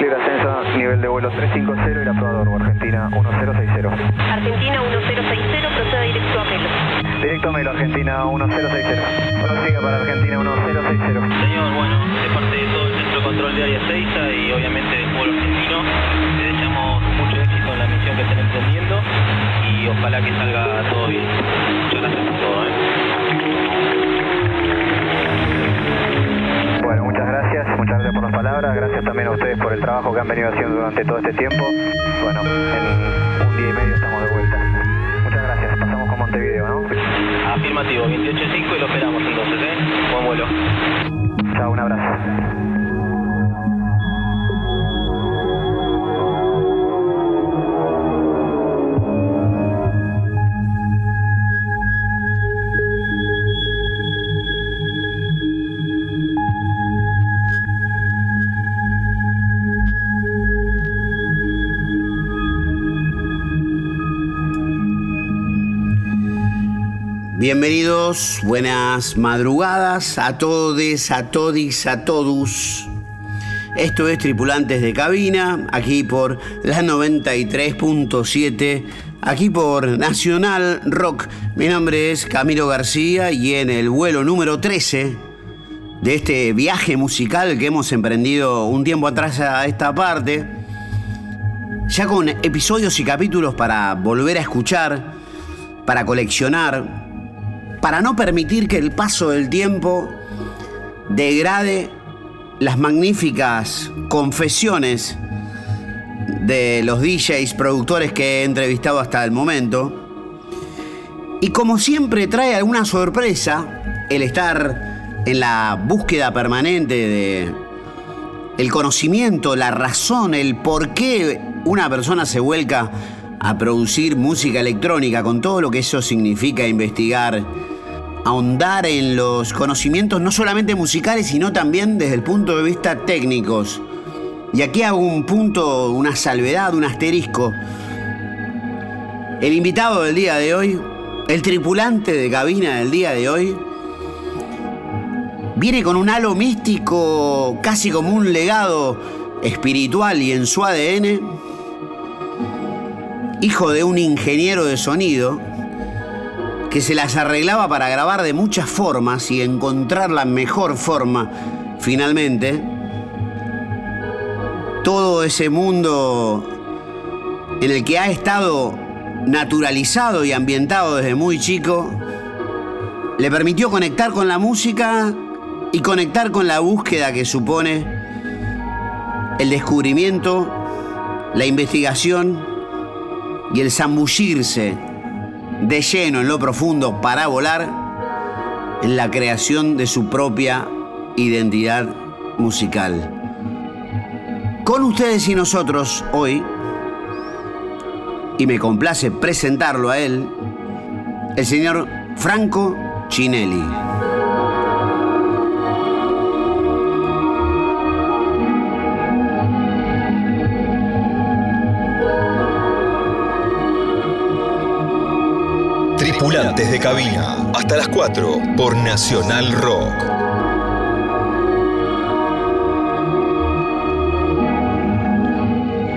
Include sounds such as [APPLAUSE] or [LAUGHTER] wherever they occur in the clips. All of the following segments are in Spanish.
Libre ascenso, nivel de vuelo 350 y la probador, Argentina 1060. Argentina 1060, proceda directo a Melo. Directo a Melo, Argentina 1060. Prosiga para Argentina 1060. Señor, bueno, de parte de todo el centro de control de área 6 y obviamente del pueblo argentino, le deseamos mucho éxito en la misión que estén emprendiendo y ojalá que salga todo bien. Muchas gracias por todo. ¿eh? Bueno, muchas gracias, muchas gracias por las palabras, gracias también a ustedes por el trabajo que han venido haciendo durante todo este tiempo. Bueno, en un día y medio estamos de vuelta. Muchas gracias, pasamos con Montevideo, ¿no? Afirmativo, 28.5 y lo esperamos entonces, ¿eh? Buen vuelo. Chao, un abrazo. Bienvenidos, buenas madrugadas a todes, a todis, a todos. Esto es Tripulantes de Cabina, aquí por la 93.7, aquí por Nacional Rock. Mi nombre es Camilo García y en el vuelo número 13 de este viaje musical que hemos emprendido un tiempo atrás a esta parte, ya con episodios y capítulos para volver a escuchar, para coleccionar, para no permitir que el paso del tiempo degrade las magníficas confesiones de los DJs, productores que he entrevistado hasta el momento. Y como siempre trae alguna sorpresa el estar en la búsqueda permanente de el conocimiento, la razón, el por qué una persona se vuelca a producir música electrónica con todo lo que eso significa investigar ahondar en los conocimientos no solamente musicales, sino también desde el punto de vista técnicos. Y aquí hago un punto, una salvedad, un asterisco. El invitado del día de hoy, el tripulante de cabina del día de hoy, viene con un halo místico, casi como un legado espiritual y en su ADN, hijo de un ingeniero de sonido, que se las arreglaba para grabar de muchas formas y encontrar la mejor forma finalmente. Todo ese mundo en el que ha estado naturalizado y ambientado desde muy chico, le permitió conectar con la música y conectar con la búsqueda que supone el descubrimiento, la investigación y el zambullirse de lleno en lo profundo para volar en la creación de su propia identidad musical. Con ustedes y nosotros hoy, y me complace presentarlo a él, el señor Franco Chinelli. Tripulantes de cabina, hasta las 4 por Nacional Rock.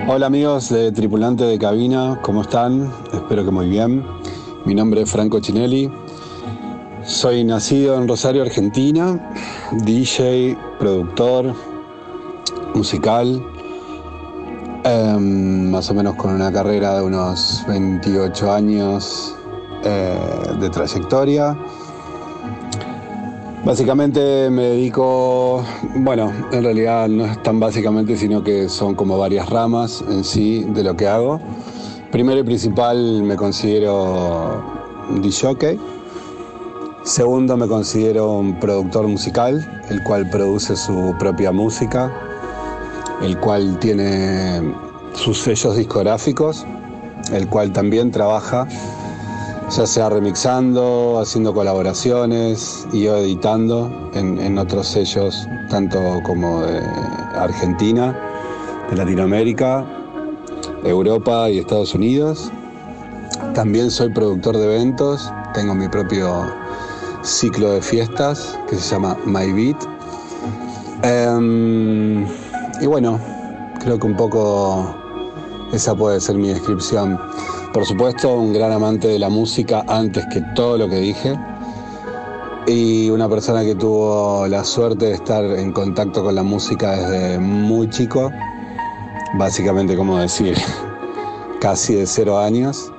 Hola amigos de Tripulante de Cabina, ¿cómo están? Espero que muy bien. Mi nombre es Franco Chinelli. Soy nacido en Rosario, Argentina, DJ, productor, musical, em, más o menos con una carrera de unos 28 años eh, de trayectoria. Básicamente me dedico, bueno, en realidad no es tan básicamente, sino que son como varias ramas en sí de lo que hago. Primero y principal me considero DJ. Segundo me considero un productor musical, el cual produce su propia música, el cual tiene sus sellos discográficos, el cual también trabaja ya sea remixando, haciendo colaboraciones y yo editando en, otros sellos, tanto como de Argentina, de Latinoamérica, Europa y Estados Unidos. También soy productor de eventos, tengo mi propio ciclo de fiestas que se llama My Beat. Um, y bueno, Creo que un poco esa puede ser mi descripción. Por supuesto, un gran amante de la música antes que todo lo que dije. Y una persona que tuvo la suerte de estar en contacto con la música desde muy chico. Básicamente, como decir, [LAUGHS] casi de cero años.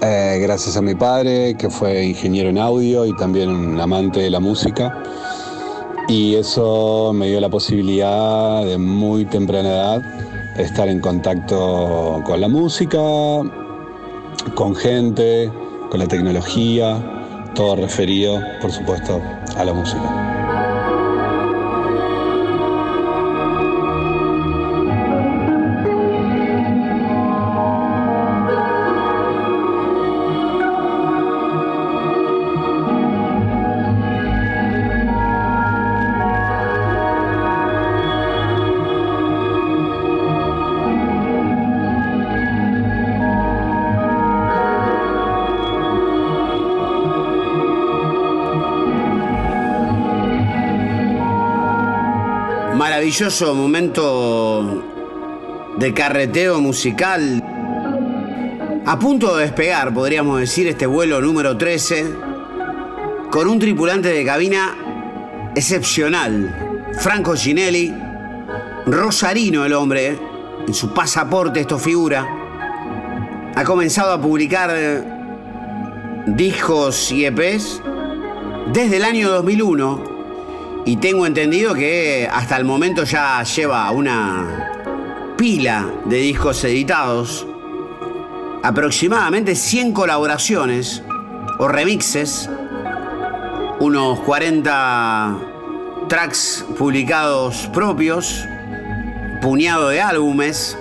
Eh, gracias a mi padre, que fue ingeniero en audio y también un amante de la música. Y eso me dio la posibilidad de muy temprana edad estar en contacto con la música, con gente, con la tecnología, todo referido, por supuesto, a la música. Momento de carreteo musical. A punto de despegar, podríamos decir, este vuelo número 13, con un tripulante de cabina excepcional, Franco Ginelli, rosarino el hombre, en su pasaporte esto figura, ha comenzado a publicar discos y EPs desde el año 2001 y tengo entendido que hasta el momento ya lleva una pila de discos editados, aproximadamente 100 colaboraciones o remixes, unos 40 tracks publicados propios, puñado de álbumes.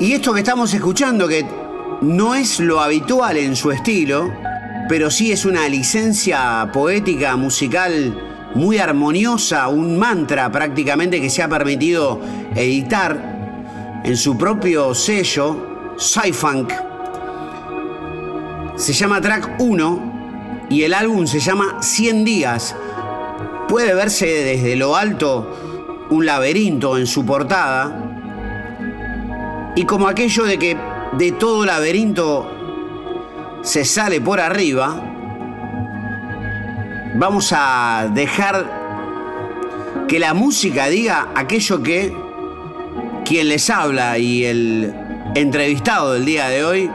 Y esto que estamos escuchando, que no es lo habitual en su estilo, pero sí es una licencia poética, musical, muy armoniosa, un mantra prácticamente que se ha permitido editar en su propio sello, Sci-Funk. Se llama Track 1 y el álbum se llama 100 días. Puede verse desde lo alto un laberinto en su portada. Y como aquello de que de todo laberinto se sale por arriba, vamos a dejar que la música diga aquello que quien les habla y el entrevistado del día de hoy,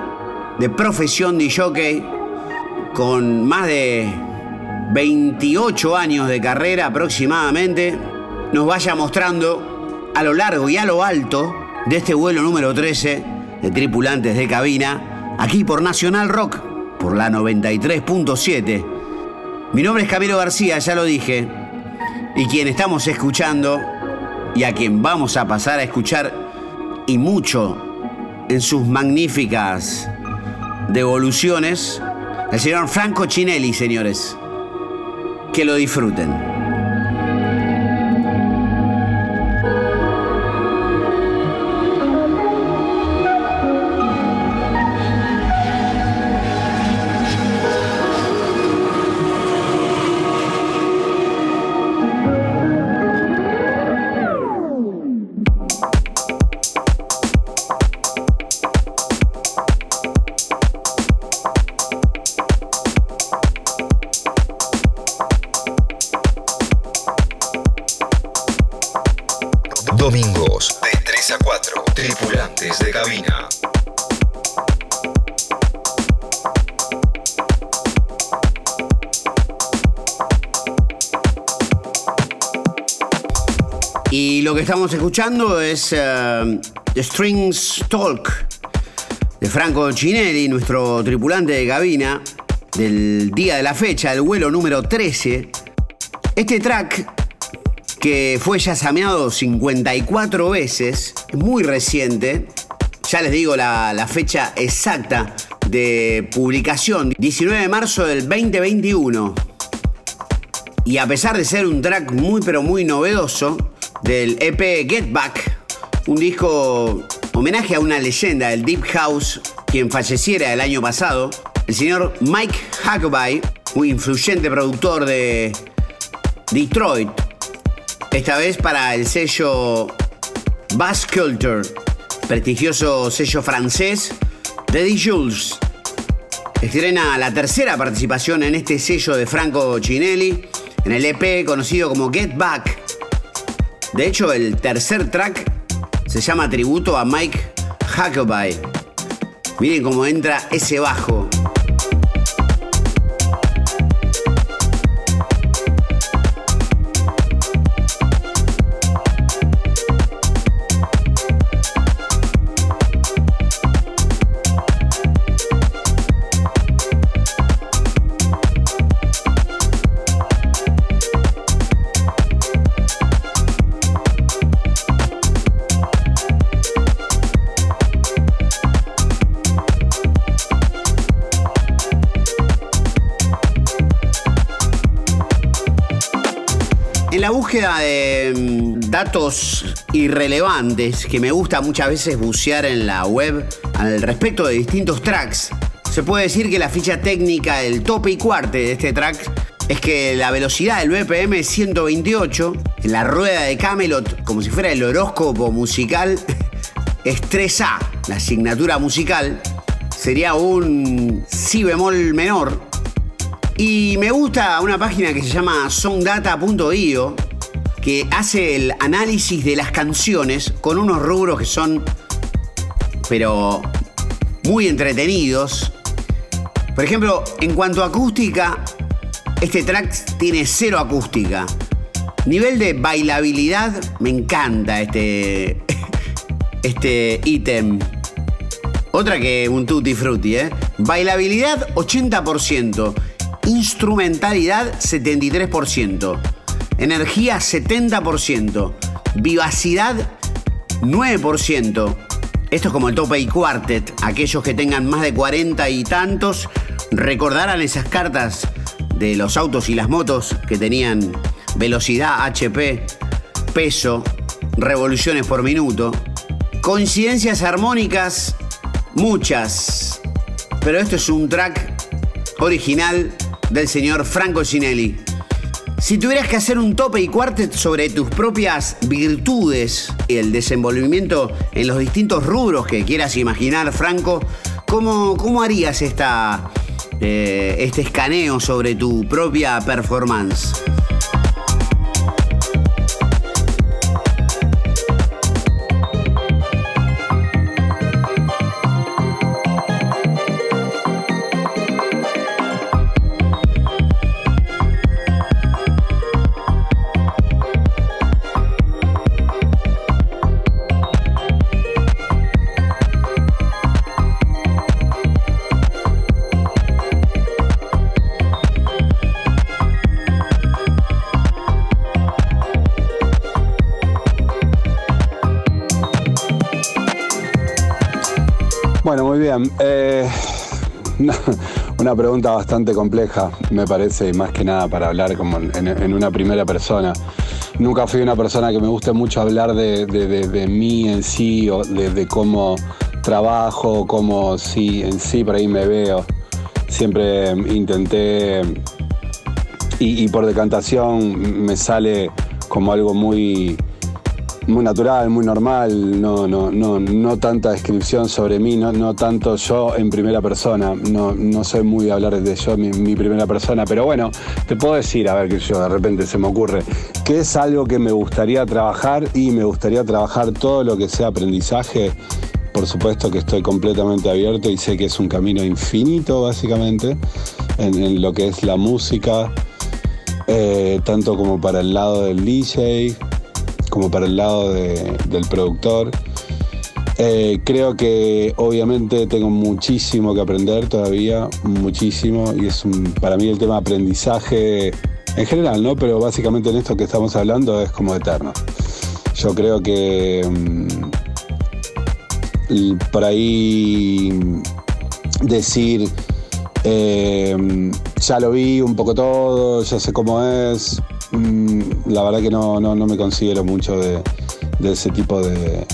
de profesión de jockey, con más de 28 años de carrera aproximadamente, nos vaya mostrando a lo largo y a lo alto de este vuelo número 13 de tripulantes de cabina, aquí por Nacional Rock, por la 93.7 mi nombre es Camilo García, ya lo dije, y quien estamos escuchando y a quien vamos a pasar a escuchar y mucho en sus magníficas devoluciones, el señor Franco Chinelli, señores. Que lo disfruten. Estamos escuchando es eh, The Strings Talk de Franco Chinelli, nuestro tripulante de cabina del día de la fecha, el vuelo número 13. Este track, que fue ya sameado 54 veces, es muy reciente. Ya les digo la fecha exacta de publicación, 19 de marzo del 2021. Y a pesar de ser un track muy pero muy novedoso, del EP Get Back, un disco homenaje a una leyenda del Deep House, quien falleciera el año pasado, el señor Mike Huckabee, muy influyente productor de Detroit, esta vez para el sello Bass Culture, prestigioso sello francés de The Jules. Estrena la tercera participación en este sello de Franco Cinelli, en el EP conocido como Get Back. De hecho, el tercer track se llama Tributo a Mike Huckabee. Miren cómo entra ese bajo. Búsqueda de mm, datos irrelevantes que me gusta muchas veces bucear en la web al respecto de distintos tracks, se puede decir que la ficha técnica del tope y cuarte de este track es que la velocidad del BPM es 128, en la rueda de Camelot, como si fuera el horóscopo musical, [LAUGHS] es 3A, la asignatura musical, sería un si bemol menor, y me gusta una página que se llama songdata.io que hace el análisis de las canciones con unos rubros que son, pero muy entretenidos. Por ejemplo, en cuanto a acústica, este track tiene cero acústica. Nivel de bailabilidad, me encanta este [LAUGHS] este ítem. Otra que un tutti frutti, ¿eh? Bailabilidad 80%. Instrumentalidad 73%. Energía 70%. Vivacidad 9%. Esto es como el tope y quartet. Aquellos que tengan más de 40 y tantos recordarán esas cartas de los autos y las motos que tenían velocidad HP, peso, revoluciones por minuto. Coincidencias armónicas, muchas. Pero esto es un track original del señor Franco Cinelli. Si tuvieras que hacer un tope y cuartet sobre tus propias virtudes y el desenvolvimiento en los distintos rubros que quieras imaginar, Franco, ¿cómo, cómo harías esta, eh, este escaneo sobre tu propia performance? Bueno, muy bien. Eh, [LAUGHS] una, pregunta bastante compleja, me parece, y más que nada para hablar como en, en una primera persona. Nunca fui una persona que me guste mucho hablar de, de- de- mí en sí, o de cómo trabajo, cómo sí, en sí por ahí me veo. Siempre intenté, y, y por decantación me sale como algo muy, muy natural, muy normal, no, no, no, no tanta descripción sobre mí, no, no tanto yo en primera persona, no, no soy muy de hablar de yo mi, mi primera persona, pero bueno, te puedo decir, a ver que yo de repente se me ocurre, que es algo que me gustaría trabajar y me gustaría trabajar todo lo que sea aprendizaje. Por supuesto que estoy completamente abierto y sé que es un camino infinito básicamente en, en lo que es la música, eh, tanto como para el lado del DJ, como para el lado de- del productor. Eh, creo que obviamente tengo muchísimo que aprender todavía, muchísimo, y es un- para mí el tema de aprendizaje en general, ¿no? Pero básicamente en esto que estamos hablando es como eterno. Yo creo que mm, por ahí decir eh, ya lo vi un poco todo, ya sé cómo es. Mm, La verdad que no, no, me considero mucho de, ese tipo de,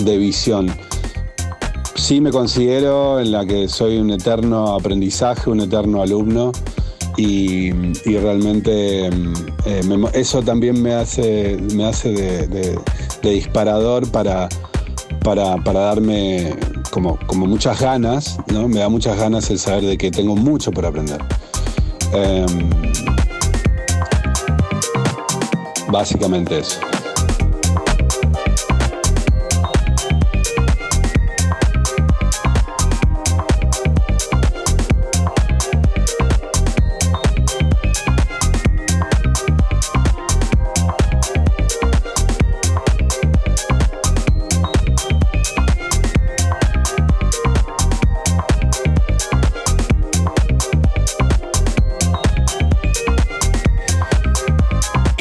de visión. Sí me considero en la que soy un eterno aprendizaje, un eterno alumno y, realmente mm, eh, eso también me hace, me hace de, de- disparador para, para, para darme como, como, muchas ganas, ¿no? Me da muchas ganas el saber de que tengo mucho por aprender. Em, básicamente eso.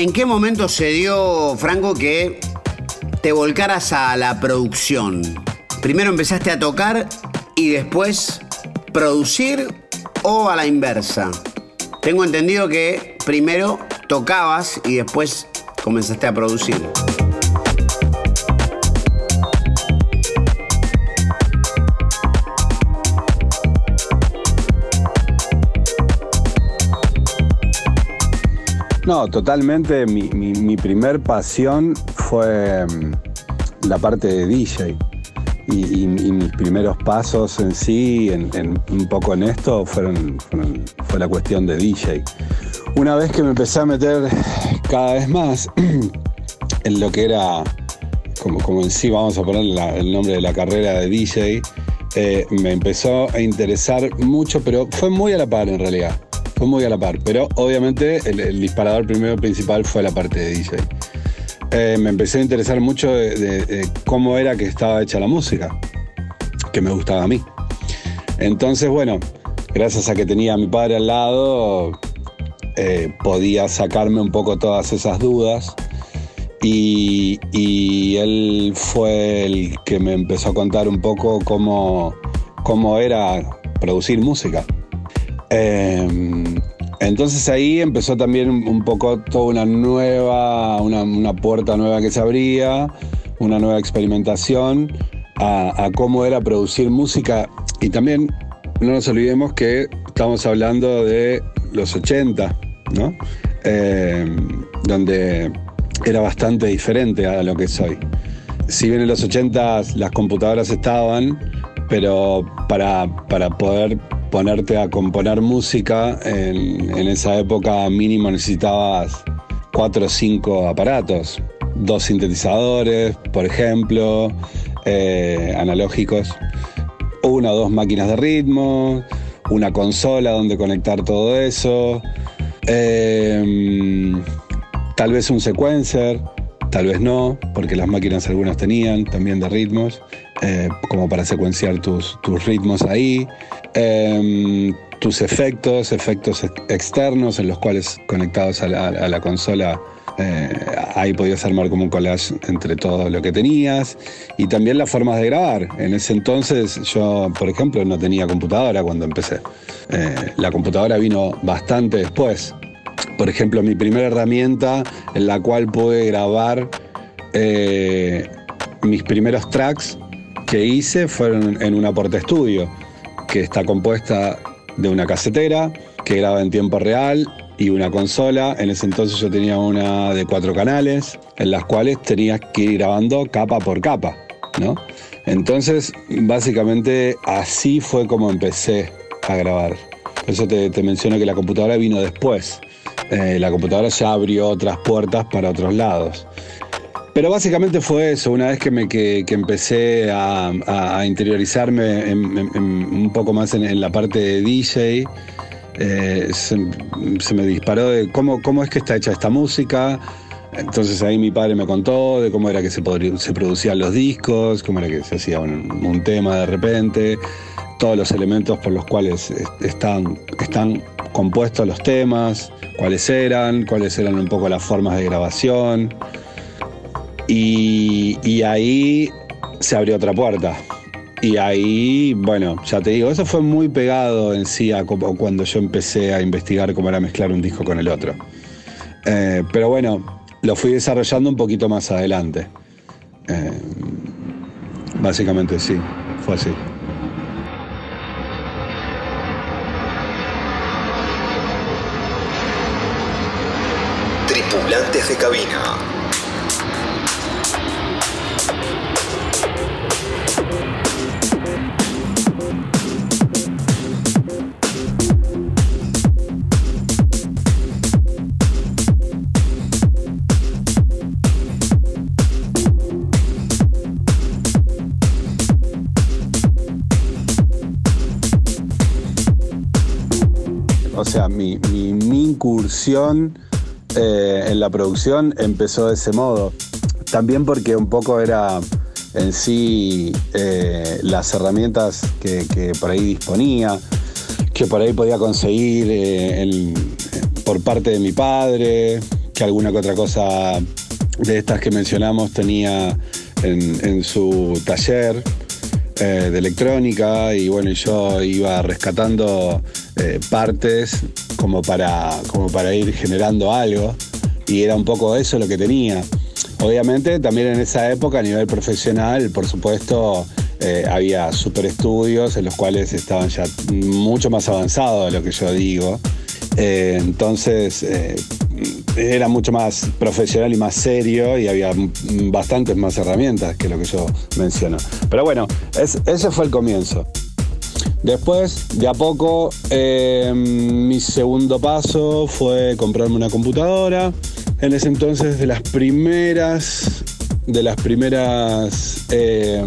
¿En qué momento se dio, Franco, que te volcaras a la producción? Primero empezaste a tocar y después producir o a la inversa. Tengo entendido que primero tocabas y después comenzaste a producir. No, totalmente. Mi, primer pasión fue mm, la parte de DJ. Y, mis primeros pasos en sí, en, un poco en esto, fueron, fue la cuestión de DJ. Una vez que me empecé a meter cada vez más [CLEARS THROAT] en lo que era, como, como en sí vamos a poner el nombre de la carrera de DJ, eh, me empezó a interesar mucho, pero fue muy a la par en realidad fue muy a la par, pero obviamente el, disparador primero principal fue la parte de DJ. Eh, me empecé a interesar mucho de, cómo era que estaba hecha la música, que me gustaba a mí. Entonces, bueno, gracias a que tenía a mi padre al lado, eh, podía sacarme un poco todas esas dudas. Y, y, él fue el que me empezó a contar un poco cómo, cómo era producir música. Em, entonces ahí empezó también un poco toda una nueva, una, puerta nueva que se abría, una nueva experimentación a, cómo era producir música. Y también no nos olvidemos que estamos hablando de los 80, ¿no? Em, donde era bastante diferente a lo que soy. Si bien en los 80 las computadoras estaban, pero para, para poder ponerte a componer música, en, esa época mínimo necesitabas cuatro o cinco aparatos, dos sintetizadores, por ejemplo, eh, analógicos, una o dos máquinas de ritmo, una consola donde conectar todo eso, em, tal vez un sequencer, tal vez no, porque las máquinas algunas tenían también de ritmos, eh, como para secuenciar tus, tus ritmos ahí. Em, tus efectos, efectos externos en los cuales conectados a la, consola eh, ahí podías armar como un collage entre todo lo que tenías y también las formas de grabar. En ese entonces yo, por ejemplo, no tenía computadora cuando empecé. Eh, la computadora vino bastante después. Por ejemplo, mi primera herramienta en la cual pude grabar eh, mis primeros tracks que hice fueron en una porta estudio que está compuesta de una casetera que graba en tiempo real y una consola. En ese entonces yo tenía una de cuatro canales, en las cuales tenías que ir grabando capa por capa, ¿no? Entonces, básicamente así fue como empecé a grabar. Eso te, menciono que la computadora vino después. Eh, la computadora ya abrió otras puertas para otros lados. Pero básicamente fue eso, una vez que, me, que, empecé a, interiorizarme un poco más en, la parte de DJ, eh, se, me disparó de cómo, cómo es que está hecha esta música. Entonces ahí mi padre me contó de cómo era que se, se producían los discos, cómo era que se hacía un, tema de repente, todos los elementos por los cuales están, están compuestos los temas, cuáles eran, cuáles eran un poco las formas de grabación. Y, ahí se abrió otra puerta. Y ahí, bueno, ya te digo, eso fue muy pegado en sí a cuando yo empecé a investigar cómo era mezclar un disco con el otro. Eh, pero bueno, lo fui desarrollando un poquito más adelante. Eh, básicamente sí, fue así. Eh, en la producción empezó de ese modo. También porque un poco era en sí eh, las herramientas que, por ahí disponía, que por ahí podía conseguir eh, por parte de mi padre, que alguna que otra cosa de estas que mencionamos tenía en, su taller de electrónica y bueno, yo iba rescatando eh, partes como para, como para ir generando algo y era un poco eso lo que tenía. Obviamente también en esa época a nivel profesional, por supuesto, eh, había super estudios en los cuales estaban ya mucho más avanzados de lo que yo digo. Eh, entonces era mucho más profesional y más serio y había bastantes más herramientas que lo que yo menciono. Pero bueno, es- ese fue el comienzo. Después, de a poco, eh, mi segundo paso fue comprarme una computadora. En ese entonces, de las primeras, de las primeras, eh,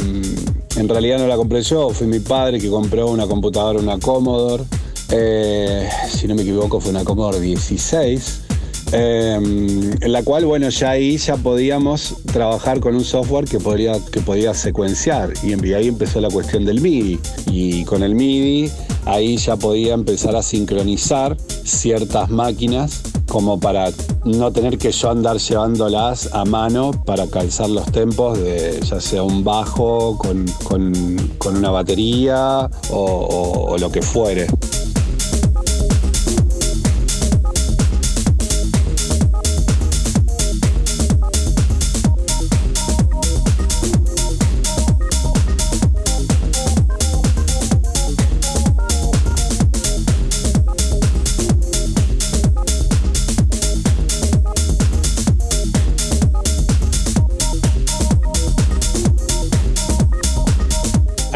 en realidad no la compré yo, fue mi padre que compró una computadora, una Commodore. Eh, si no me equivoco, fue una Commodore 16. Eh, en la cual, bueno, ya ahí ya podíamos trabajar con un software que podía, que podía secuenciar. Y, ahí empezó la cuestión del MIDI. Y con el MIDI, ahí ya podía empezar a sincronizar ciertas máquinas como para no tener que yo andar llevándolas a mano para calzar los tempos de ya sea un bajo con, con- con una batería o lo que fuere.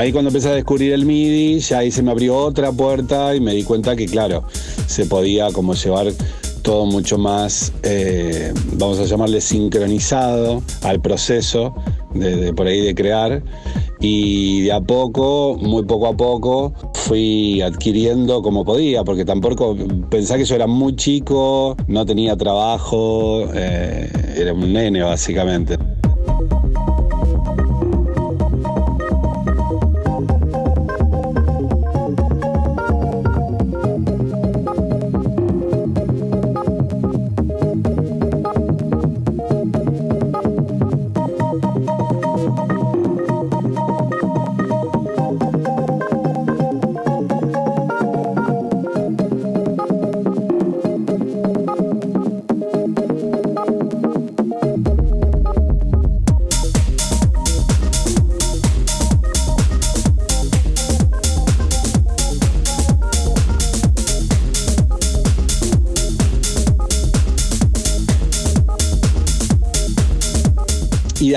Ahí cuando empecé a descubrir el MIDI, ya ahí se me abrió otra puerta y me di cuenta que, claro, se podía como llevar todo mucho más, eh, vamos a llamarle sincronizado al proceso de, por ahí de crear. Y de a poco, muy poco a poco, fui adquiriendo como podía, porque tampoco pensaba que yo era muy chico, no tenía trabajo, eh, era un nene básicamente.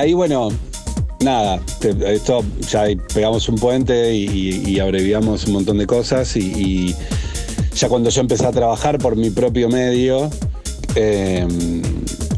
Ahí, bueno, nada, esto ya pegamos un puente y, abreviamos un montón de cosas y, ya cuando yo empecé a trabajar por mi propio medio, eh,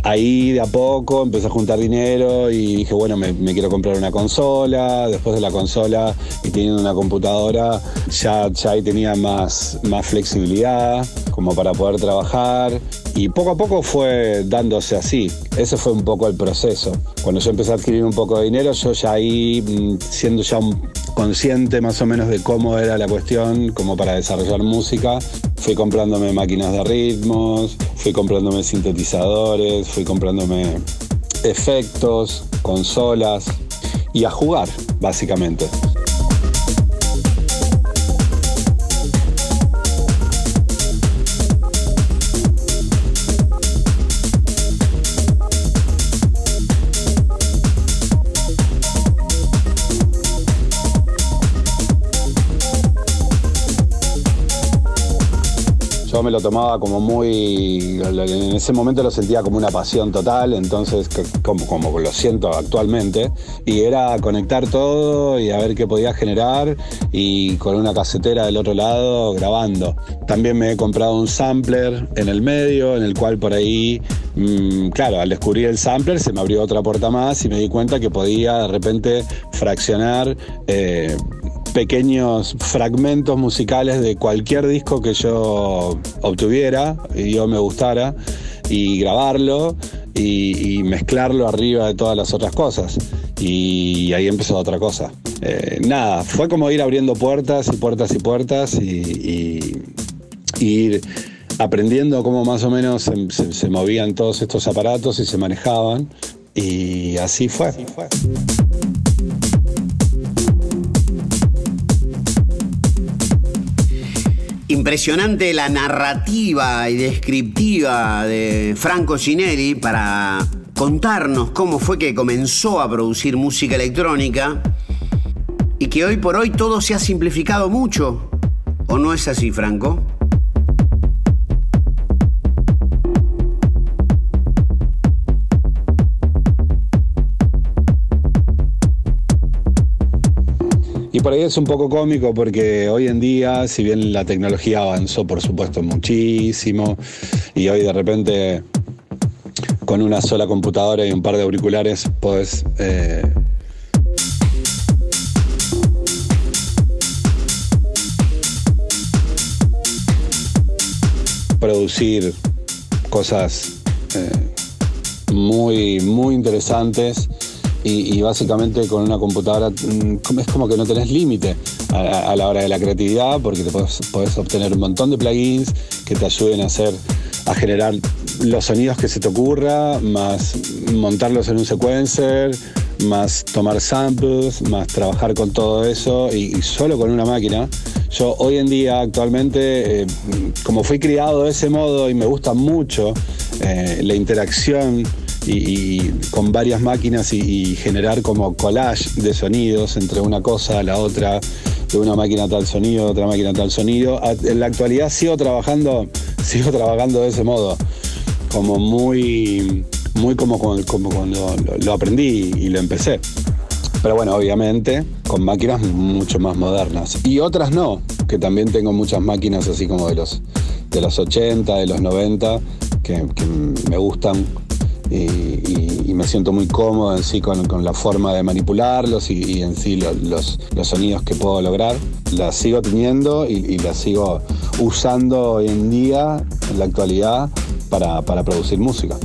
ahí de a poco empecé a juntar dinero y dije, bueno, me, me quiero comprar una consola, después de la consola y teniendo una computadora, ya, ya ahí tenía más, más flexibilidad como para poder trabajar y poco a poco fue dándose así. Ese fue un poco el proceso. Cuando yo empecé a adquirir un poco de dinero, yo ya ahí, mm, siendo ya un consciente más o menos de cómo era la cuestión, como para desarrollar música, fui comprándome máquinas de ritmos, fui comprándome sintetizadores, fui comprándome efectos, consolas y a jugar, básicamente. Yo me lo tomaba como muy. En ese momento lo sentía como una pasión total, entonces, como, como lo siento actualmente. Y era conectar todo y a ver qué podía generar, y con una casetera del otro lado grabando. También me he comprado un sampler en el medio, en el cual por ahí, mm, claro, al descubrir el sampler se me abrió otra puerta más y me di cuenta que podía de repente fraccionar. eh, pequeños fragmentos musicales de cualquier disco que yo obtuviera y yo me gustara y grabarlo y, mezclarlo arriba de todas las otras cosas. Y ahí empezó otra cosa. Eh, nada, fue como ir abriendo puertas y puertas y puertas y, ir aprendiendo cómo más o menos se, se, movían todos estos aparatos y se manejaban. Y así fue. Así fue. Impresionante la narrativa y descriptiva de Franco Cinelli para contarnos cómo fue que comenzó a producir música electrónica y que hoy por hoy todo se ha simplificado mucho. ¿O no es así, Franco? Y por ahí es un poco cómico porque hoy en día, si bien la tecnología avanzó por supuesto muchísimo, y hoy de repente con una sola computadora y un par de auriculares puedes eh, producir cosas eh, muy, muy interesantes y, básicamente con una computadora mm, es como que no tenés límite a, la hora de la creatividad porque te podés, obtener un montón de plugins que te ayuden a hacer a generar los sonidos que se te ocurra, más montarlos en un sequencer, más tomar samples, más trabajar con todo eso y, solo con una máquina. Yo hoy en día actualmente, eh, como fui criado de ese modo y me gusta mucho eh, la interacción y, con varias máquinas y, generar como collage de sonidos entre una cosa a la otra, de una máquina tal sonido, otra máquina tal sonido. En la actualidad sigo trabajando, [LAUGHS] sigo trabajando de ese modo, como muy, muy como, como cuando lo, aprendí y lo empecé. Pero bueno, obviamente con máquinas mucho más modernas. Y otras no, que también tengo muchas máquinas así como de los, de los 80, de los 90, que, que me gustan y, me siento muy cómodo en sí con, la forma de manipularlos y, en sí los, sonidos que puedo lograr. Las sigo teniendo y, las sigo usando hoy en día, en la actualidad, para producir música.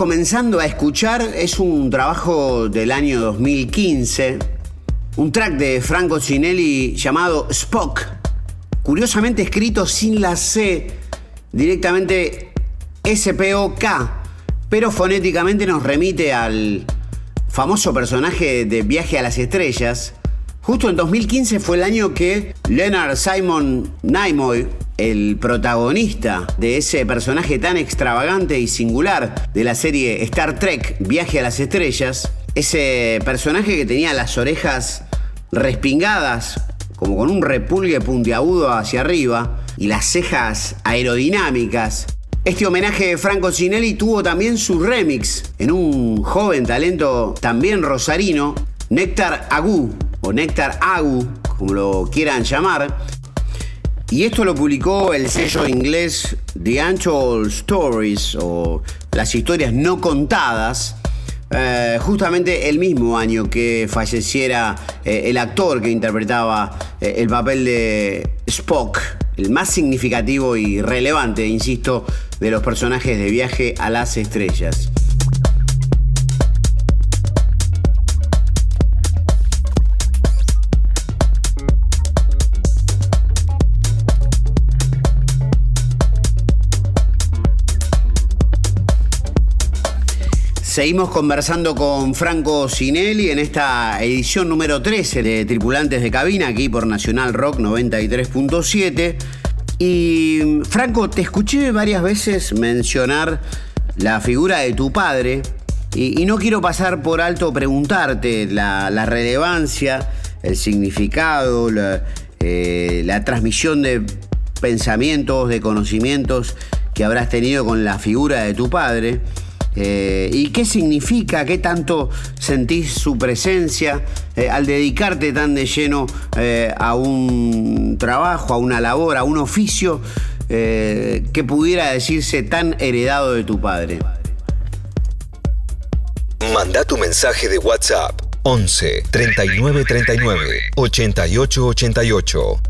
Comenzando a escuchar es un trabajo del año 2015, un track de Franco Cinelli llamado Spock, curiosamente escrito sin la C, directamente S-P-O-K, pero fonéticamente nos remite al famoso personaje de Viaje a las Estrellas. Justo en 2015 fue el año que Leonard Simon Nimoy el protagonista de ese personaje tan extravagante y singular de la serie Star Trek Viaje a las Estrellas, ese personaje que tenía las orejas respingadas, como con un repulgue puntiagudo hacia arriba, y las cejas aerodinámicas. Este homenaje de Franco Cinelli tuvo también su remix en un joven talento también rosarino, Néctar Agu, o Néctar Agu, como lo quieran llamar, y esto lo publicó el sello inglés The Untold Stories o las historias no contadas, eh, justamente el mismo año que falleciera eh, el actor que interpretaba eh, el papel de Spock, el más significativo y relevante, insisto, de los personajes de viaje a las estrellas. Seguimos conversando con Franco Sinelli en esta edición número 13 de Tripulantes de Cabina, aquí por Nacional Rock 93.7. Y Franco, te escuché varias veces mencionar la figura de tu padre y, no quiero pasar por alto preguntarte la, relevancia, el significado, eh, la transmisión de pensamientos, de conocimientos que habrás tenido con la figura de tu padre. Eh, ¿Y qué significa, qué tanto sentís su presencia eh, al dedicarte tan de lleno eh, a un trabajo, a una labor, a un oficio que pudiera decirse tan heredado de tu padre? Manda tu mensaje de WhatsApp 11 39 39 88 88.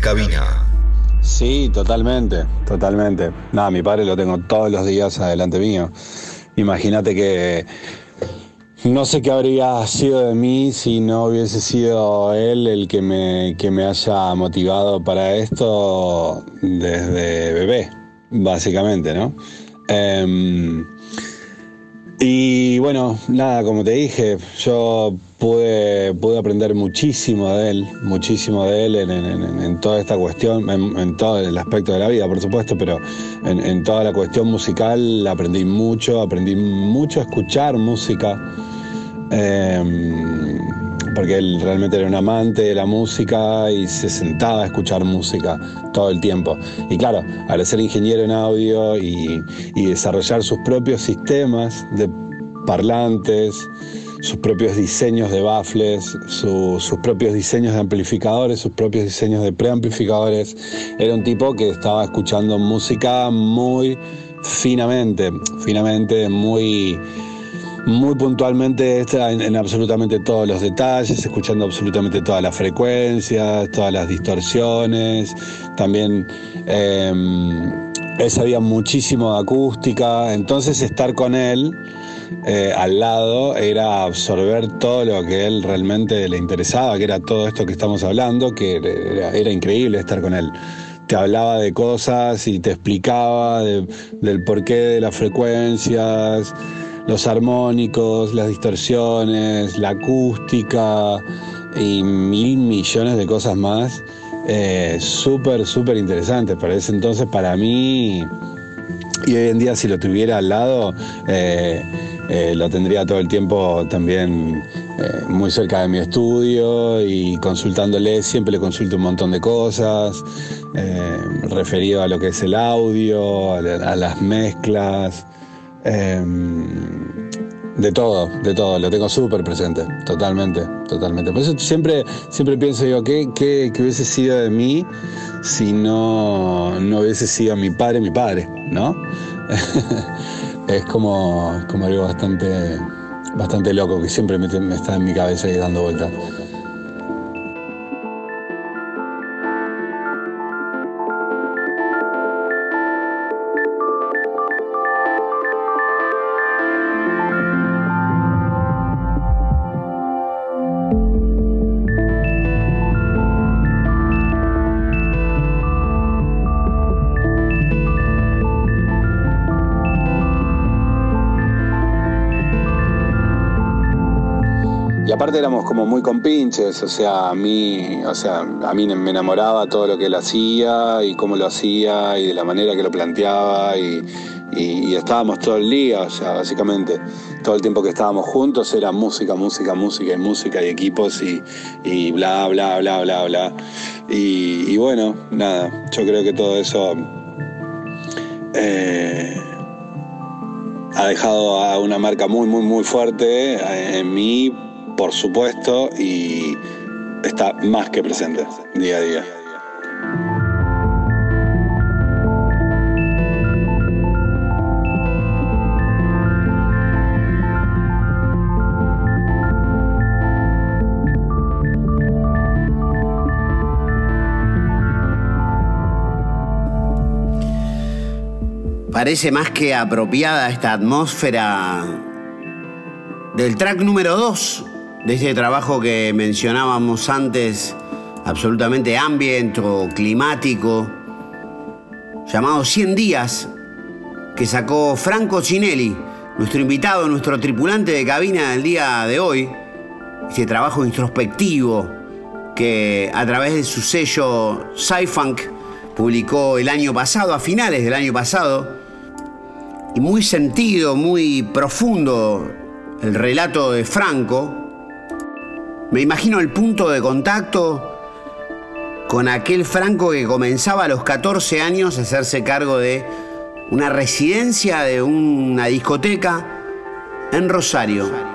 Cabina. Sí, totalmente, totalmente. Nada, mi padre lo tengo todos los días adelante mío. Imagínate que no sé qué habría sido de mí si no hubiese sido él el que me, que me haya motivado para esto desde bebé, básicamente, ¿no? Em, y bueno, nada, como te dije, yo pude, pude aprender muchísimo de él, muchísimo de él en, toda esta cuestión, en, todo el aspecto de la vida, por supuesto, pero en, toda la cuestión musical aprendí mucho, aprendí mucho a escuchar música, em, porque él realmente era un amante de la música y se sentaba a escuchar música todo el tiempo. Y claro, al ser ingeniero en audio y, y desarrollar sus propios sistemas de parlantes, sus propios diseños de baffles, sus propios diseños de amplificadores, sus propios diseños de preamplificadores. Era un tipo que estaba escuchando música muy finamente, finamente, muy, muy puntualmente en, en, absolutamente todos los detalles, escuchando absolutamente todas las frecuencias, todas las distorsiones. También em, él sabía muchísimo de acústica, entonces estar con él eh, al lado era absorber todo lo que él realmente le interesaba, que era todo esto que estamos hablando, que era, increíble estar con él te hablaba de cosas y te explicaba del porqué de las frecuencias, los armónicos, las distorsiones, la acústica y mil millones de cosas más. Eh, súper, súper interesantes. Para ese entonces, para mí, y hoy en día si lo tuviera al lado, eh, eh, lo tendría todo el tiempo también eh, muy cerca de mi estudio y consultándole, siempre le consulto un montón de cosas, referido a lo que es el audio, a, las mezclas, de todo, de todo, lo tengo súper presente, totalmente, totalmente. Por eso siempre, siempre pienso, digo, ¿qué, qué, hubiese sido de mí si no, no hubiese sido mi padre, mi padre, ¿no? [LAUGHS] es como, como algo bastante, bastante loco que siempre me, me está en mi cabeza y dando vueltas. Aparte éramos como muy compinches, o sea, a mí, o sea, a mí me enamoraba todo lo que él hacía y cómo lo hacía y de la manera que lo planteaba y, estábamos todo el día, o sea, básicamente todo el tiempo que estábamos juntos era música, música, música y música y equipos y, bla, bla, bla, bla, bla. Y, bueno, nada, yo creo que todo eso eh, ha dejado una marca muy, muy, muy fuerte en mí por supuesto, y está más que presente día a día. Parece más que apropiada esta atmósfera del track número 2 de este trabajo que mencionábamos antes, absolutamente ambient o climático, llamado 100 días, que sacó Franco Cinelli, nuestro invitado, nuestro tripulante de cabina del día de hoy, este trabajo introspectivo que a través de su sello Sci-Funk publicó el año pasado, a finales del año pasado, y muy sentido, muy profundo el relato de Franco. Me imagino el punto de contacto con aquel Franco que comenzaba a los 14 años a hacerse cargo de una residencia de una discoteca en Rosario.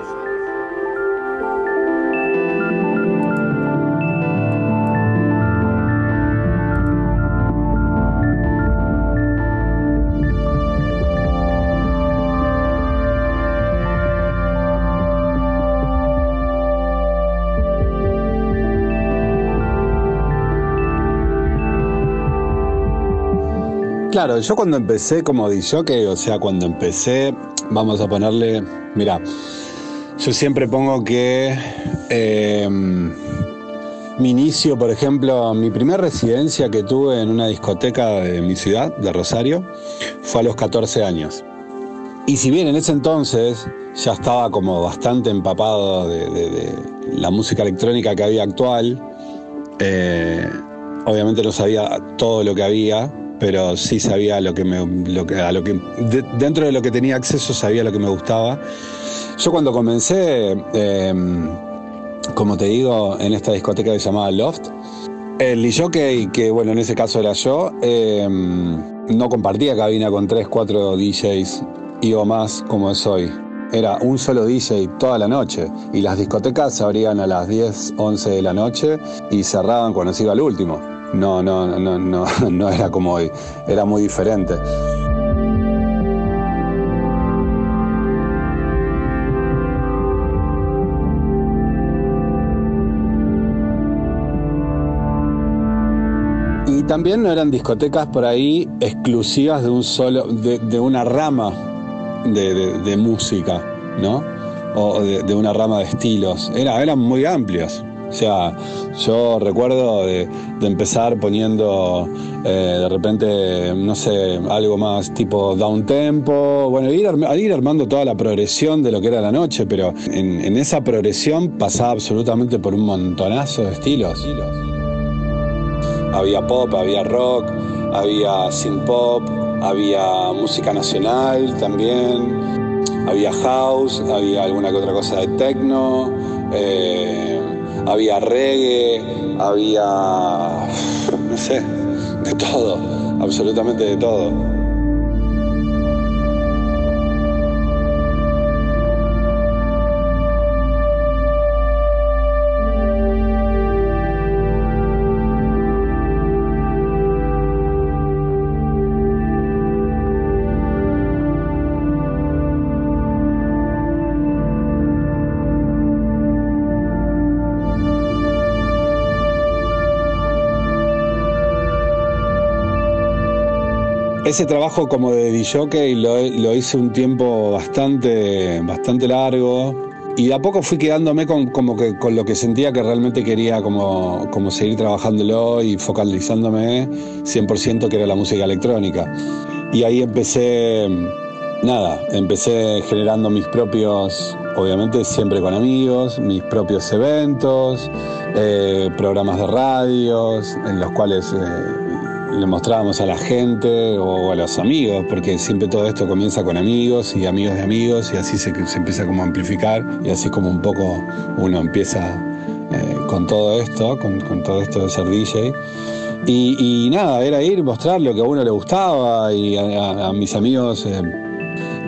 Claro, yo cuando empecé como DJ, o sea, cuando empecé, vamos a ponerle, mira, yo siempre pongo que eh, mi inicio, por ejemplo, mi primera residencia que tuve en una discoteca de mi ciudad, de Rosario, fue a los 14 años. Y si bien en ese entonces ya estaba como bastante empapado de, la música electrónica que había actual, eh, obviamente no sabía todo lo que había, pero sí sabía lo que me, lo que, a lo que dentro de lo que tenía acceso sabía lo que me gustaba. Yo cuando comencé, em, como te digo, en esta discoteca que se llamaba Loft, el jockey, que bueno, en ese caso era yo, em, no compartía cabina con 3, 4 DJs y o más como es hoy. Era un solo DJ toda la noche y las discotecas se abrían a las 10, 11 de la noche y cerraban cuando se iba el último. No, no, no, no, [LAUGHS] no era como hoy, era muy diferente. Y también no eran discotecas por ahí exclusivas de un solo, de, una rama de, música, ¿no? O de, una rama de estilos. Era, eran muy amplios. O sea, yo recuerdo de, empezar poniendo eh, de repente, no sé, algo más tipo down tempo, bueno, ir, ir armando toda la progresión de lo que era la noche, pero en, esa progresión pasaba absolutamente por un montonazo de estilos. Había pop, había rock, había synth pop, había música nacional también, había house, había alguna que otra cosa de techno. Eh, había reggae, había, no sé, de todo, absolutamente de todo. Ese trabajo como de DJ lo, hice un tiempo bastante, bastante largo y a poco fui quedándome con, como que, con lo que sentía que realmente quería como, como seguir trabajándolo y focalizándome 100% que era la música electrónica. Y ahí empecé, nada, empecé generando mis propios, obviamente siempre con amigos, mis propios eventos, eh, programas de radios en los cuales... Eh, le mostrábamos a la gente o a los amigos, porque siempre todo esto comienza con amigos y amigos de amigos y así se, empieza como a amplificar y así como un poco uno empieza eh, con todo esto, con, todo esto de ser DJ. Y, nada, era ir, mostrar lo que a uno le gustaba y a, mis amigos. Eh,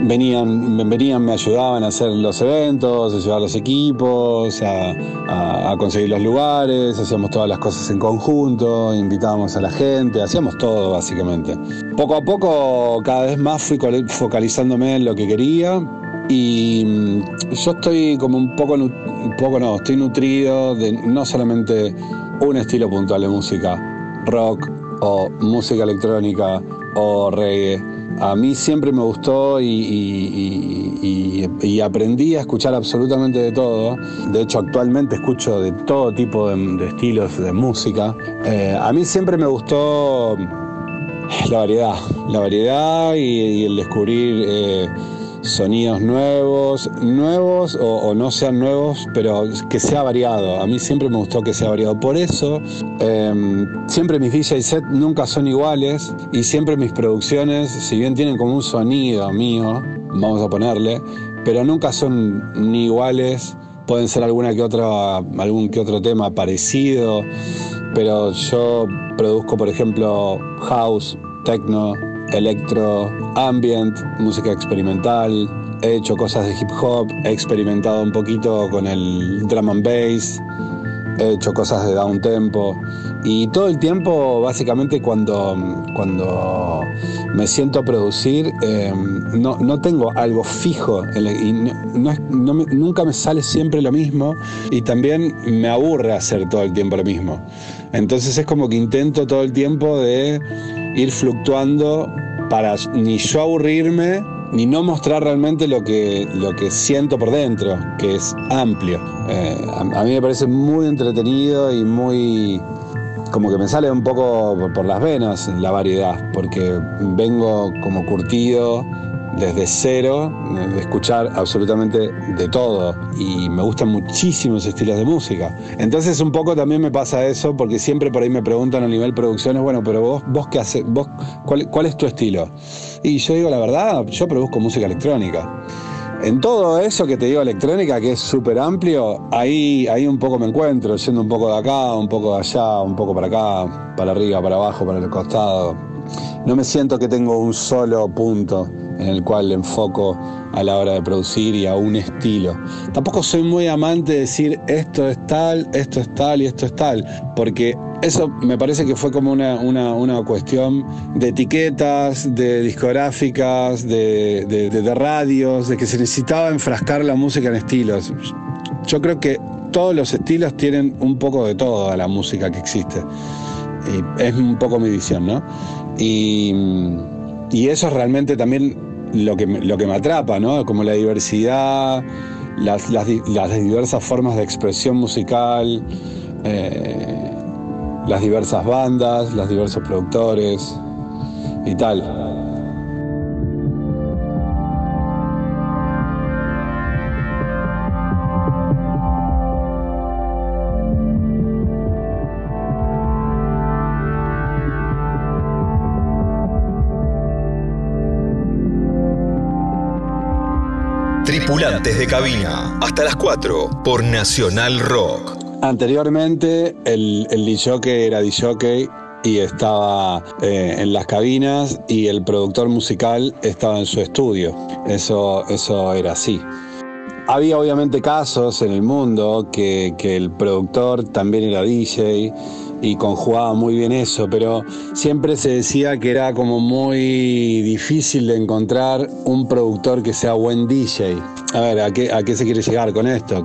venían, venían, me ayudaban a hacer los eventos, a llevar los equipos, a, conseguir los lugares, hacíamos todas las cosas en conjunto, invitábamos a la gente, hacíamos todo básicamente. Poco a poco cada vez más fui focalizándome en lo que quería y mm, yo estoy como un poco, un poco no, estoy nutrido de no solamente un estilo puntual de música, rock o música electrónica o reggae a mí siempre me gustó y, aprendí a escuchar absolutamente de todo. De hecho, actualmente escucho de todo tipo de, estilos de música. Eh, a mí siempre me gustó la variedad, la variedad y, el descubrir eh, sonidos nuevos, nuevos o, no sean nuevos, pero que sea variado. A mí siempre me gustó que sea variado. Por eso, em, siempre mis DJ set nunca son iguales y siempre mis producciones, si bien tienen como un sonido mío, vamos a ponerle, pero nunca son ni iguales. Pueden ser alguna que otra, algún que otro tema parecido, pero yo produzco, por ejemplo, house, techno, electro, ambient, música experimental. He hecho cosas de hip hop, he experimentado un poquito con el drum and bass, he hecho cosas de down tempo. Y todo el tiempo, básicamente, cuando, cuando me siento a producir, em, no, tengo algo fijo y nunca me sale siempre lo mismo y también me aburre hacer todo el tiempo lo mismo. Entonces es como que intento todo el tiempo de ir fluctuando para ni yo aburrirme ni no mostrar realmente lo que, lo que siento por dentro, que es amplio. Eh, a, mí me parece muy entretenido y muy... como que me sale un poco por las venas la variedad, porque vengo como curtido desde cero, de escuchar absolutamente de todo y me gustan muchísimos estilos de música. Entonces un poco también me pasa eso porque siempre por ahí me preguntan a nivel producciones, bueno, pero vos, vos qué haces, vos, cuál, cuál es tu estilo? Y yo digo la verdad, yo produzco música electrónica. En todo eso que te digo electrónica, que es súper amplio, ahí, ahí un poco me encuentro, yendo un poco de acá, un poco de allá, un poco para acá, para arriba, para abajo, para el costado. No me siento que tengo un solo punto en el cual enfoco a la hora de producir y a un estilo. Tampoco soy muy amante de decir esto es tal, esto es tal y esto es tal, porque eso me parece que fue como una, cuestión de etiquetas, de discográficas, de, de radios, de que se necesitaba enfrascar la música en estilos. Yo creo que todos los estilos tienen un poco de todo a la música que existe. Y es un poco mi visión, ¿no? Y, y eso es realmente también lo que, lo que me atrapa, ¿no? Como la diversidad, las, diversas formas de expresión musical, eh, las diversas bandas, los diversos productores y tal. De cabina, hasta las 4 por Nacional Rock. Anteriormente el, el DJ era DJ y estaba eh, en las cabinas y el productor musical estaba en su estudio. Eso, eso era así. Había obviamente casos en el mundo que, que el productor también era DJ y conjugaba muy bien eso, pero siempre se decía que era como muy difícil de encontrar un productor que sea buen DJ. A ver, ¿a qué, a qué se quiere llegar con esto?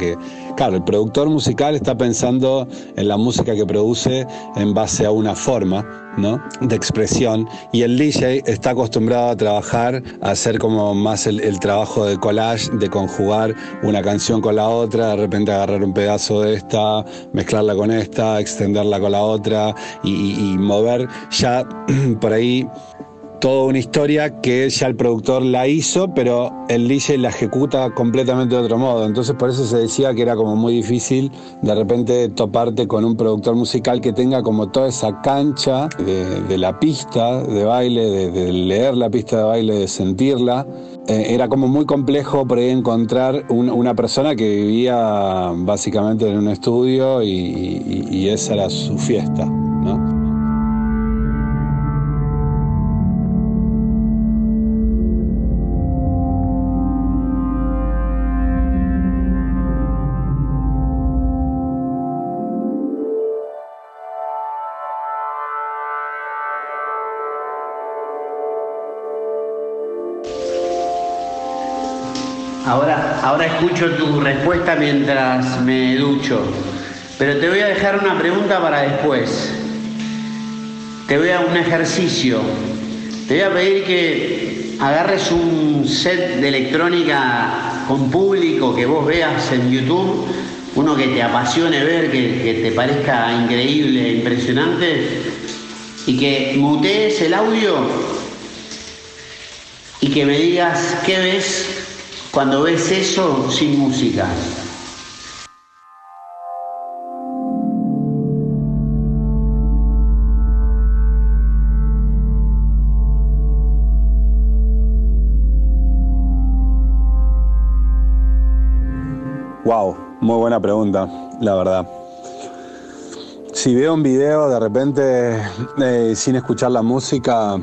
Claro, el productor musical está pensando en la música que produce en base a una forma, ¿no? de expresión y el DJ está acostumbrado a trabajar, a hacer como más el, trabajo de collage, de conjugar una canción con la otra, de repente agarrar un pedazo de esta, mezclarla con esta, extenderla con la otra y mover ya [CLEARS THROAT] por ahí toda una historia que ya el productor la hizo, pero el DJ la ejecuta completamente de otro modo. Entonces por eso se decía que era como muy difícil de repente toparte con un productor musical que tenga como toda esa cancha de, la pista de baile, de, leer la pista de baile, de sentirla. Eh, era como muy complejo por encontrar una persona que vivía básicamente en un estudio y esa era su fiesta, escucho tu respuesta mientras me ducho, pero te voy a dejar una pregunta para después. Te voy a un ejercicio. Te voy a pedir que agarres un set de electrónica con público que vos veas en YouTube, uno que te apasione ver, que, que te parezca increíble, impresionante, y que mutees el audio y que me digas qué ves cuando ves eso sin música. Wow, muy buena pregunta, la verdad. Si veo un video de repente eh, sin escuchar la música,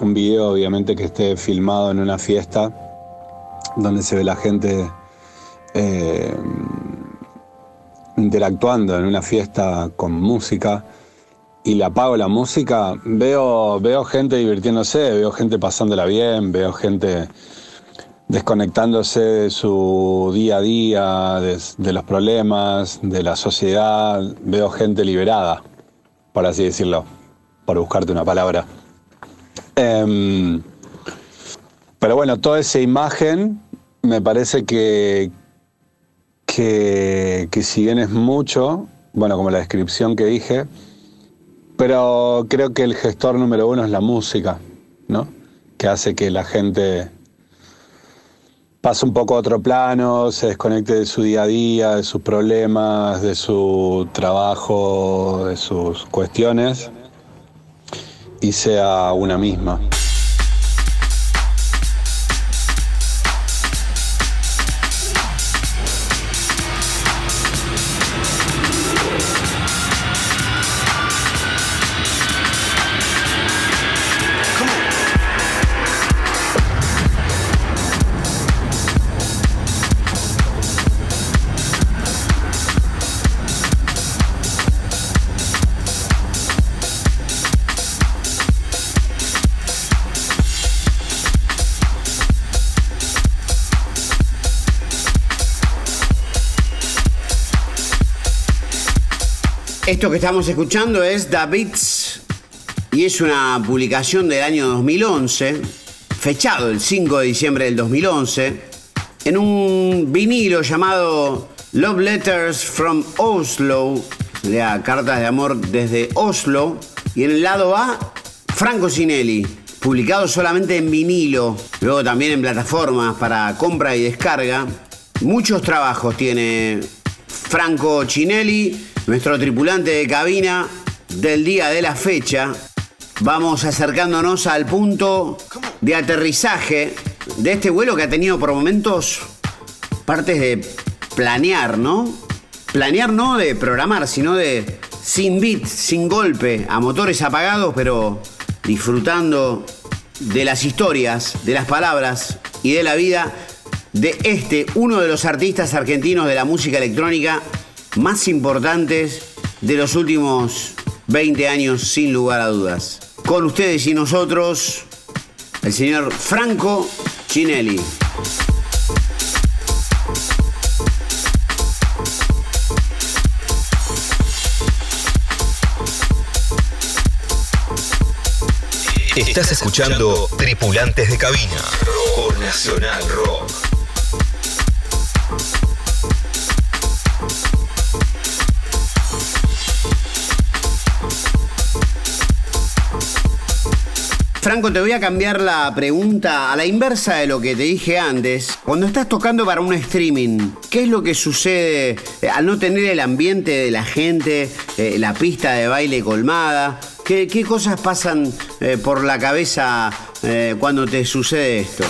un video obviamente que esté filmado en una fiesta, donde se ve la gente eh, interactuando en una fiesta con música y le apago la música, veo, veo gente divirtiéndose, veo gente pasándola bien, veo gente desconectándose de su día a día, de, los problemas, de la sociedad. Veo gente liberada, por así decirlo, por buscarte una palabra. Em, pero bueno, toda esa imagen me parece que, que, si bien es mucho, bueno, como la descripción que dije, pero creo que el gestor número uno es la música, ¿no? Que hace que la gente pasa un poco a otro plano, se desconecte de su día a día, de sus problemas, de su trabajo, de sus cuestiones y sea una misma. Esto que estamos escuchando es Davids y es una publicación del año 2011, fechado el 5 de diciembre del 2011, en un vinilo llamado Love Letters from Oslo, sea, cartas de amor desde Oslo, y en el lado A, Franco Sinelli, publicado solamente en vinilo, luego también en plataformas para compra y descarga. Muchos trabajos tiene Franco Cinelli nuestro tripulante de cabina del día de la fecha. Vamos acercándonos al punto de aterrizaje de este vuelo que ha tenido por momentos partes de planear, ¿no? Planear no de programar, sino de sin beat, sin golpe, a motores apagados, pero disfrutando de las historias, de las palabras y de la vida de este, uno de los artistas argentinos de la música electrónica más importantes de los últimos 20 años, sin lugar a dudas. Con ustedes y nosotros, el señor Franco Cinelli. Estás escuchando Tripulantes de Cabina por Nacional Rock. Franco, te voy a cambiar la pregunta a la inversa de lo que te dije antes. Cuando estás tocando para un streaming, ¿qué es lo que sucede eh, al no tener el ambiente de la gente, eh, la pista de baile colmada? ¿Qué, cosas pasan eh, por la cabeza cuando te sucede esto?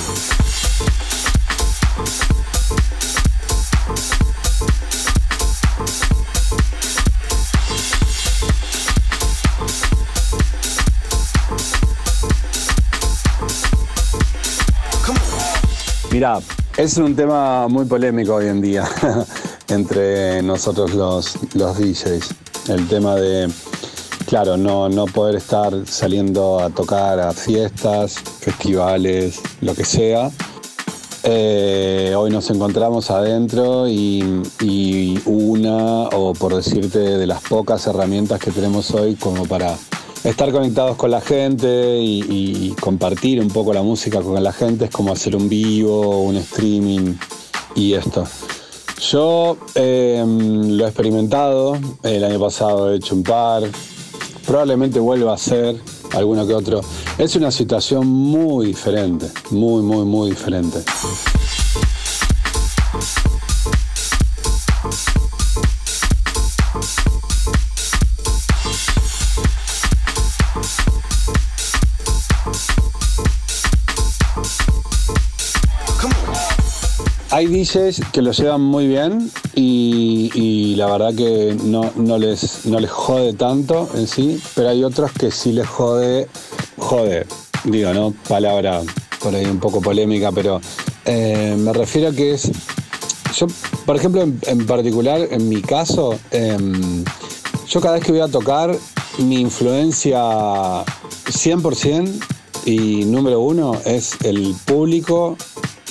Mira, es un tema muy polémico hoy en día [LAUGHS] entre nosotros los, los DJs. El tema de, claro, no, no poder estar saliendo a tocar a fiestas, festivales, lo que sea. Eh, hoy nos encontramos adentro y, una, o por decirte, de las pocas herramientas que tenemos hoy como para estar conectados con la gente y, compartir un poco la música con la gente es como hacer un vivo, un streaming y esto. Yo eh, lo he experimentado, el año pasado he hecho un par, probablemente vuelva a hacer alguno que otro. Es una situación muy diferente, muy, muy, muy diferente. Hay DJs que lo llevan muy bien y, la verdad que no, no, les, no les jode tanto en sí, pero hay otros que sí les jode, jode, digo, ¿no? Palabra por ahí un poco polémica, pero eh, me refiero a que es, yo, por ejemplo, en, particular, en mi caso, em, yo cada vez que voy a tocar, mi influencia 100% y número uno es el público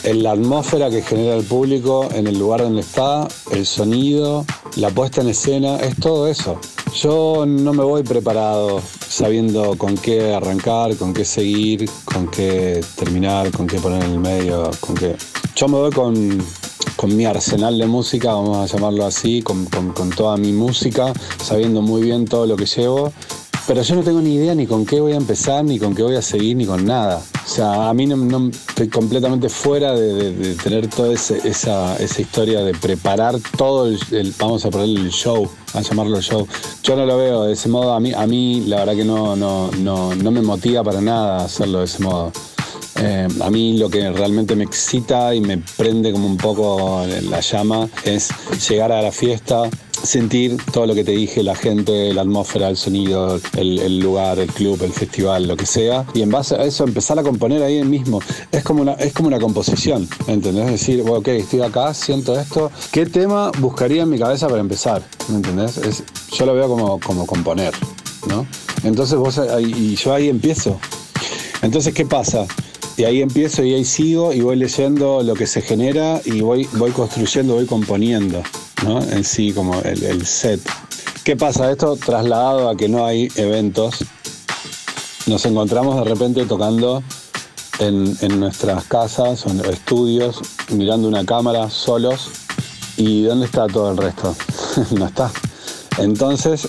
en la atmósfera que genera el público en el lugar donde está, el sonido, la puesta en escena, es todo eso. Yo no me voy preparado sabiendo con qué arrancar, con qué seguir, con qué terminar, con qué poner en el medio, con qué... Yo me voy con, mi arsenal de música, vamos a llamarlo así, con, con toda mi música, sabiendo muy bien todo lo que llevo pero yo no tengo ni idea ni con qué voy a empezar, ni con qué voy a seguir, ni con nada. O sea, a mí no, estoy completamente fuera de, tener toda esa, historia de preparar todo el, vamos a ponerle el show, a llamarlo show. Yo no lo veo de ese modo, a mí, a mí la verdad que no, no, no, no me motiva para nada hacerlo de ese modo. Eh, a mí lo que realmente me excita y me prende como un poco la llama es llegar a la fiesta, sentir todo lo que te dije, la gente, la atmósfera, el sonido, el, lugar, el club, el festival, lo que sea, y en base a eso empezar a componer ahí mismo. Es como una, es como una composición, ¿entendés? Es decir, ok, estoy acá, siento esto, ¿qué tema buscaría en mi cabeza para empezar? ¿Me entendés? Es, yo lo veo como, como componer, ¿no? Entonces vos, y yo ahí empiezo. Entonces, ¿qué pasa? Y ahí empiezo y ahí sigo y voy leyendo lo que se genera y voy, voy construyendo, voy componiendo, ¿no? En sí, como el, set. ¿Qué pasa? Esto trasladado a que no hay eventos, nos encontramos de repente tocando en, en nuestras casas o en estudios, mirando una cámara solos. ¿Y dónde está todo el resto? [LAUGHS] no está. Entonces,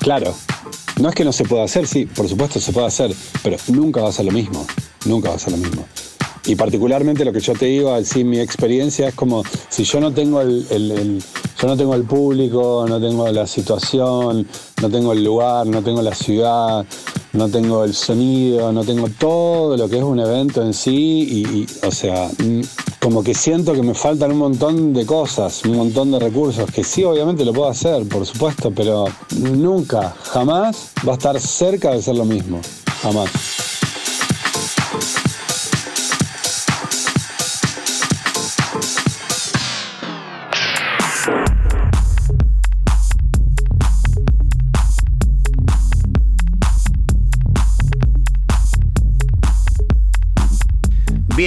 claro, no es que no se pueda hacer, sí, por supuesto se puede hacer, pero nunca va a ser lo mismo nunca va a ser lo mismo. Y particularmente lo que yo te digo, así mi experiencia es como si yo no tengo el, yo no tengo el público, no tengo la situación, no tengo el lugar, no tengo la ciudad, no tengo el sonido, no tengo todo lo que es un evento en sí, y, o sea, mm, como que siento que me faltan un montón de cosas, un montón de recursos, que sí, obviamente lo puedo hacer, por supuesto, pero nunca, jamás va a estar cerca de ser lo mismo, jamás.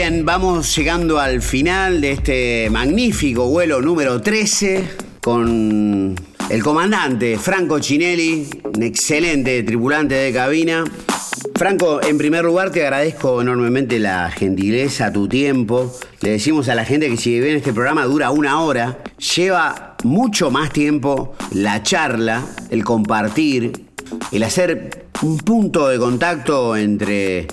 Vamos llegando al final de este magnífico vuelo número 13 con el comandante Franco Chinelli, un excelente tripulante de cabina. Franco, en primer lugar te agradezco enormemente la gentileza, tu tiempo. Le decimos a la gente que si bien este programa dura una hora, lleva mucho más tiempo la charla, el compartir, el hacer un punto de contacto entre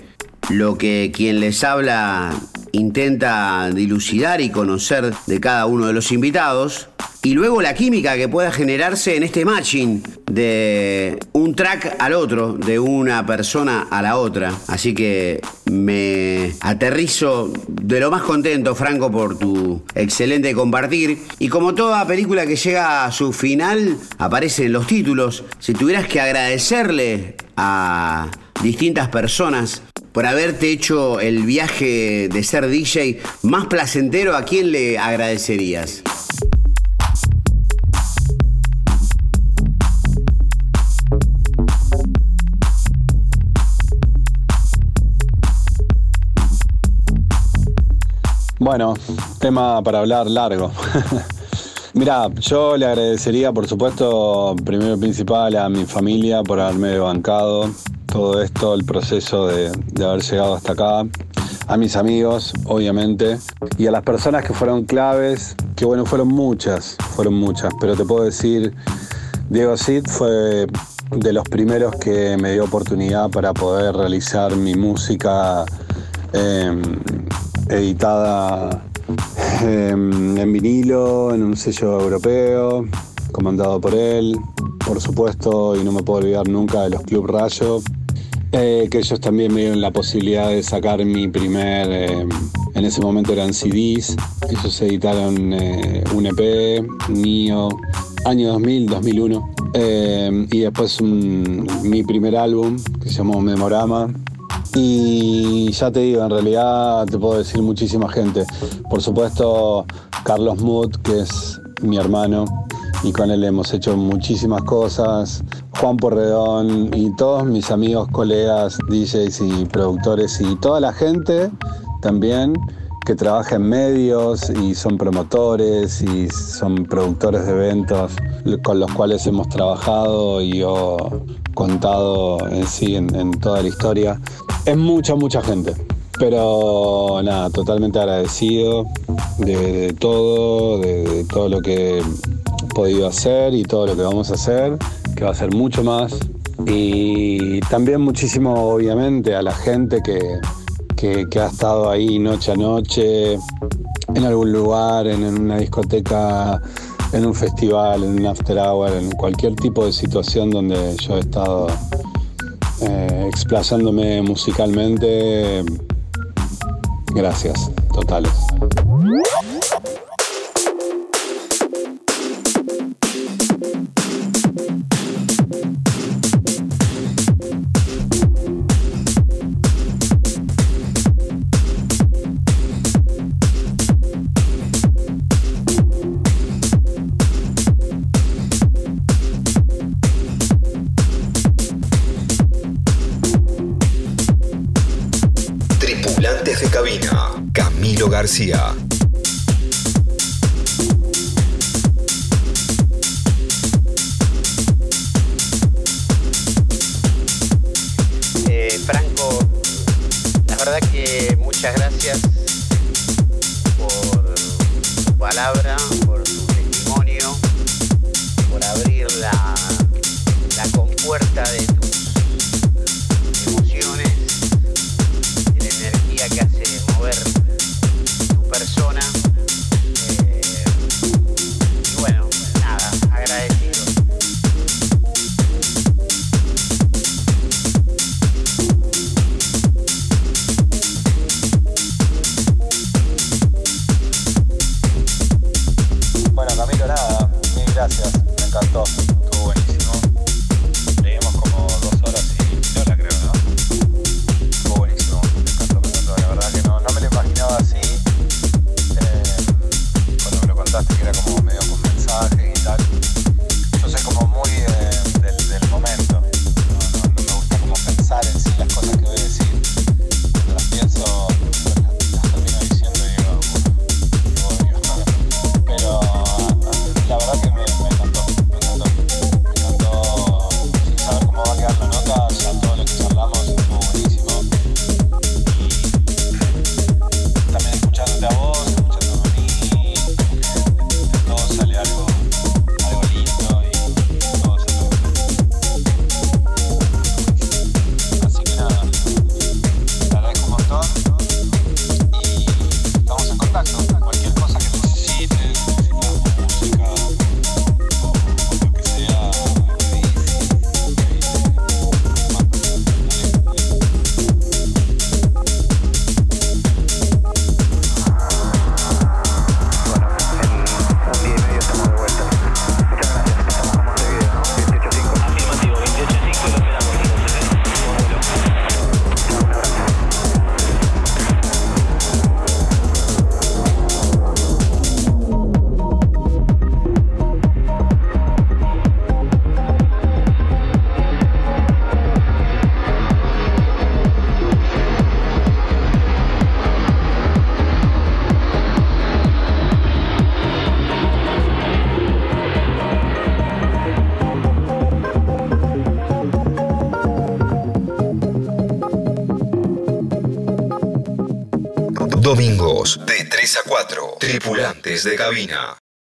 lo que quien les habla intenta dilucidar y conocer de cada uno de los invitados. Y luego la química que pueda generarse en este matching de un track al otro, de una persona a la otra. Así que me aterrizo de lo más contento, Franco, por tu excelente compartir. Y como toda película que llega a su final, aparecen los títulos. Si tuvieras que agradecerle a distintas personas por haberte hecho el viaje de ser DJ más placentero, ¿a quién le agradecerías? Bueno, tema para hablar largo. [LAUGHS] Mira, yo le agradecería, por supuesto, primero y principal a mi familia por haberme bancado todo esto, el proceso de, haber llegado hasta acá, a mis amigos, obviamente, y a las personas que fueron claves, que bueno, fueron muchas, fueron muchas, pero te puedo decir, Diego Cid fue de los primeros que me dio oportunidad para poder realizar mi música eh, editada eh, en vinilo, en un sello europeo, comandado por él, por supuesto, y no me puedo olvidar nunca de los Club Rayo, eh, que ellos también me dieron la posibilidad de sacar mi primer, eh, en ese momento eran CDs, ellos editaron eh, un EP mío, año 2000, 2001, eh, y después mi primer álbum que se llamó Memorama. Y ya te digo, en realidad te puedo decir muchísima gente. Por supuesto, Carlos Mood, que es mi hermano, y con él hemos hecho muchísimas cosas. Juan Porredón y todos mis amigos, colegas, DJs y productores y toda la gente también que trabaja en medios y son promotores y son productores de eventos con los cuales hemos trabajado y yo contado en sí en, en toda la historia. Es mucha, mucha gente. Pero nada, totalmente agradecido de, de todo, de, todo lo que podido hacer y todo lo que vamos a hacer, que va a ser mucho más. Y también muchísimo, obviamente, a la gente que, que, ha estado ahí noche a noche, en algún lugar, en, en una discoteca, en un festival, en un after hour, en cualquier tipo de situación donde yo he estado eh, explayándome musicalmente. Gracias, totales. García. Tripulantes de cabina.